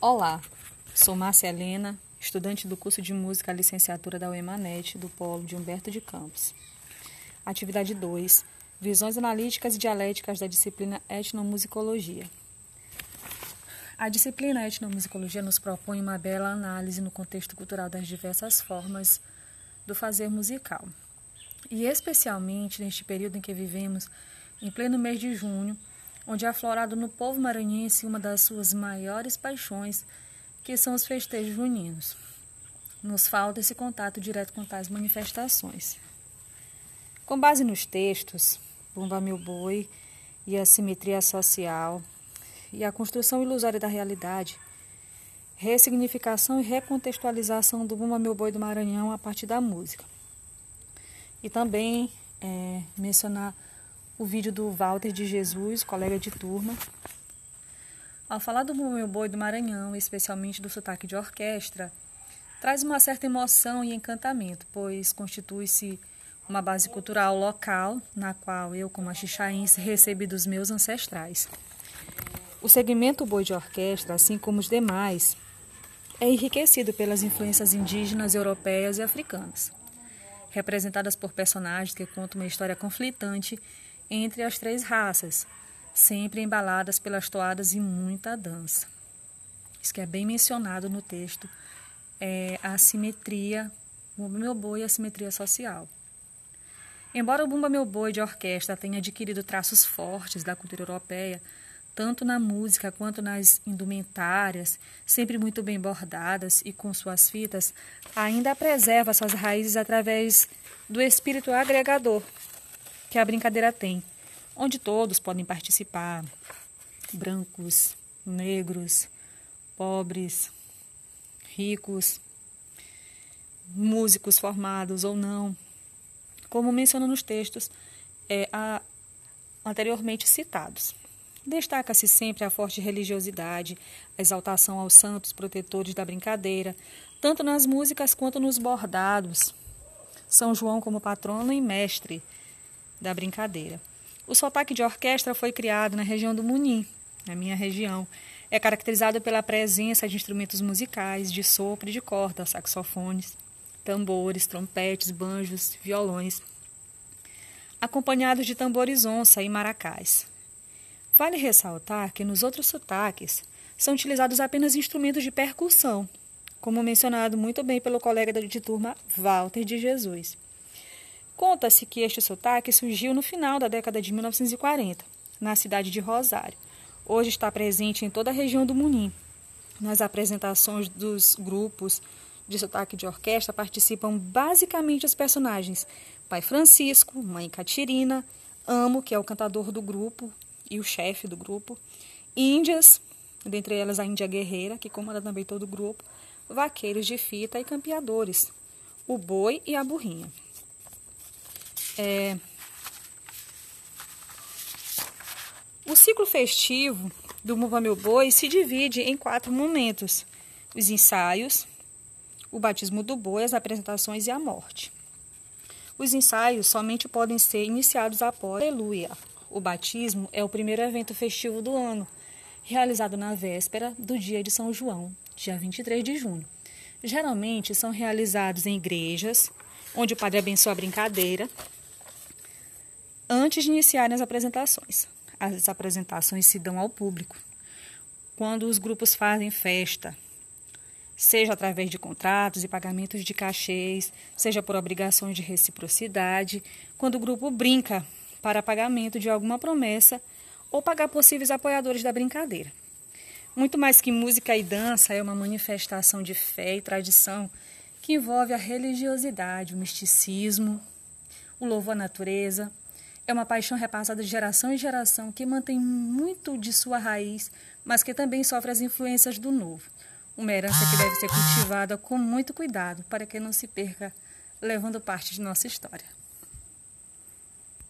Olá, sou Márcia Helena, estudante do curso de Música Licenciatura da UEMANET, do Polo de Humberto de Campos. Atividade 2. Visões analíticas e dialéticas da disciplina Etnomusicologia. A disciplina Etnomusicologia nos propõe uma bela análise no contexto cultural das diversas formas do fazer musical. E especialmente neste período em que vivemos, em pleno mês de junho, onde é aflorado no povo maranhense uma das suas maiores paixões, que são os festejos juninos. Nos falta esse contato direto com tais manifestações. Com base nos textos, Bumba Meu Boi e a simetria social e a construção ilusória da realidade, ressignificação e recontextualização do Bumba Meu Boi do Maranhão a partir da música. E também é, mencionar o vídeo do Walter de Jesus, colega de turma. Ao falar do meu boi do Maranhão, especialmente do sotaque de orquestra, traz uma certa emoção e encantamento, pois constitui-se uma base cultural local, na qual eu, como axixaense, recebi dos meus ancestrais. O segmento boi de orquestra, assim como os demais, é enriquecido pelas influências indígenas, europeias e africanas, representadas por personagens que contam uma história conflitante entre as três raças, sempre embaladas pelas toadas e muita dança. Isso que é bem mencionado no texto é a simetria, o meu boi e a simetria social. Embora o Bumba Meu Boi de orquestra tenha adquirido traços fortes da cultura europeia, tanto na música quanto nas indumentárias, sempre muito bem bordadas e com suas fitas, ainda preserva suas raízes através do espírito agregador que a brincadeira tem, onde todos podem participar brancos, negros, pobres, ricos, músicos formados ou não, como menciona nos textos é, a, anteriormente citados. Destaca-se sempre a forte religiosidade, a exaltação aos santos protetores da brincadeira, tanto nas músicas quanto nos bordados. São João como patrono e mestre da brincadeira. O sotaque de orquestra foi criado na região do Munim, na minha região. É caracterizado pela presença de instrumentos musicais, de sopro e de corda, saxofones, tambores, trompetes, banjos, violões, acompanhados de tambores onça e maracás. Vale ressaltar que nos outros sotaques são utilizados apenas instrumentos de percussão, como mencionado muito bem pelo colega de turma Walter de Jesus. Conta-se que este sotaque surgiu no final da década de 1940, na cidade de Rosário. Hoje está presente em toda a região do Munim. Nas apresentações dos grupos de sotaque de orquestra participam basicamente os personagens Pai Francisco, Mãe Catirina, Amo, que é o cantador do grupo e o chefe do grupo, Índias, dentre elas a Índia Guerreira, que comanda também todo o grupo, vaqueiros de fita e campeadores, o boi e a burrinha. É... O ciclo festivo do Mova Meu Boi se divide em quatro momentos: os ensaios, o batismo do boi, as apresentações e a morte. Os ensaios somente podem ser iniciados após Aleluia. O batismo é o primeiro evento festivo do ano, realizado na véspera do dia de São João, dia 23 de junho. Geralmente são realizados em igrejas, onde o padre abençoa a brincadeira antes de iniciarem as apresentações. As apresentações se dão ao público. Quando os grupos fazem festa, seja através de contratos e pagamentos de cachês, seja por obrigações de reciprocidade, quando o grupo brinca para pagamento de alguma promessa ou pagar possíveis apoiadores da brincadeira. Muito mais que música e dança, é uma manifestação de fé e tradição que envolve a religiosidade, o misticismo, o louvor à natureza, é uma paixão repassada de geração em geração que mantém muito de sua raiz, mas que também sofre as influências do novo. Uma herança que deve ser cultivada com muito cuidado para que não se perca, levando parte de nossa história.